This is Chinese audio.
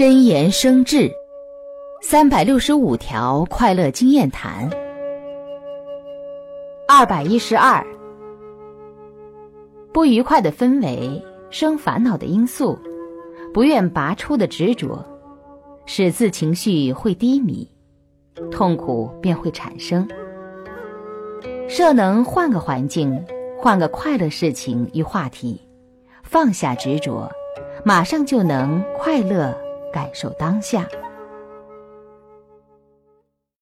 真言生智，三百六十五条快乐经验谈。二百一十二，不愉快的氛围，生烦恼的因素，不愿拔出的执着，使自情绪会低迷，痛苦便会产生。设能换个环境，换个快乐事情与话题，放下执着，马上就能快乐。感受当下。